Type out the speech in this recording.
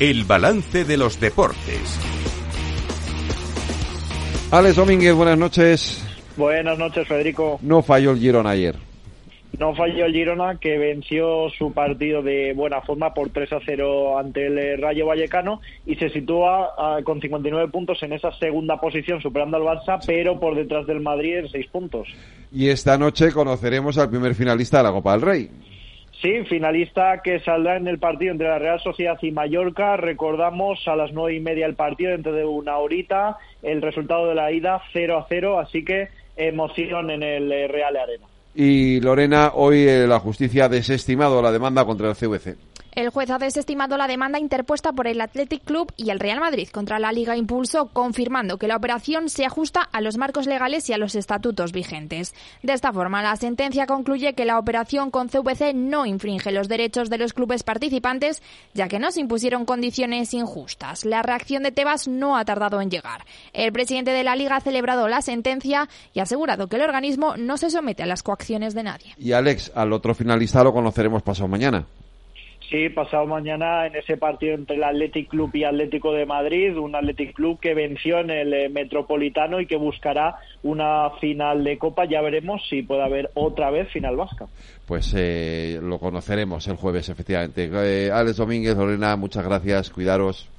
El balance de los deportes. Alex Domínguez, buenas noches. Buenas noches, Federico. No falló el Girona ayer. No falló el Girona, que venció su partido de buena forma por 3 a 0 ante el eh, Rayo Vallecano y se sitúa ah, con 59 puntos en esa segunda posición, superando al Barça, pero por detrás del Madrid en 6 puntos. Y esta noche conoceremos al primer finalista de la Copa del Rey. Sí, finalista que saldrá en el partido entre la Real Sociedad y Mallorca. Recordamos a las nueve y media el partido, dentro de una horita, el resultado de la ida 0 a 0, así que emoción en el eh, Real Arena. Y Lorena, hoy eh, la justicia ha desestimado la demanda contra el CVC. El juez ha desestimado la demanda interpuesta por el Athletic Club y el Real Madrid contra la Liga Impulso, confirmando que la operación se ajusta a los marcos legales y a los estatutos vigentes. De esta forma, la sentencia concluye que la operación con CVC no infringe los derechos de los clubes participantes, ya que no se impusieron condiciones injustas. La reacción de Tebas no ha tardado en llegar. El presidente de la Liga ha celebrado la sentencia y ha asegurado que el organismo no se somete a las coacciones de nadie. Y Alex, al otro finalista lo conoceremos pasado mañana. Sí, pasado mañana en ese partido entre el Athletic Club y Atlético de Madrid, un Athletic Club que venció en el eh, Metropolitano y que buscará una final de Copa. Ya veremos si puede haber otra vez final vasca. Pues eh, lo conoceremos el jueves, efectivamente. Eh, Alex Domínguez, Lorena, muchas gracias, cuidaros.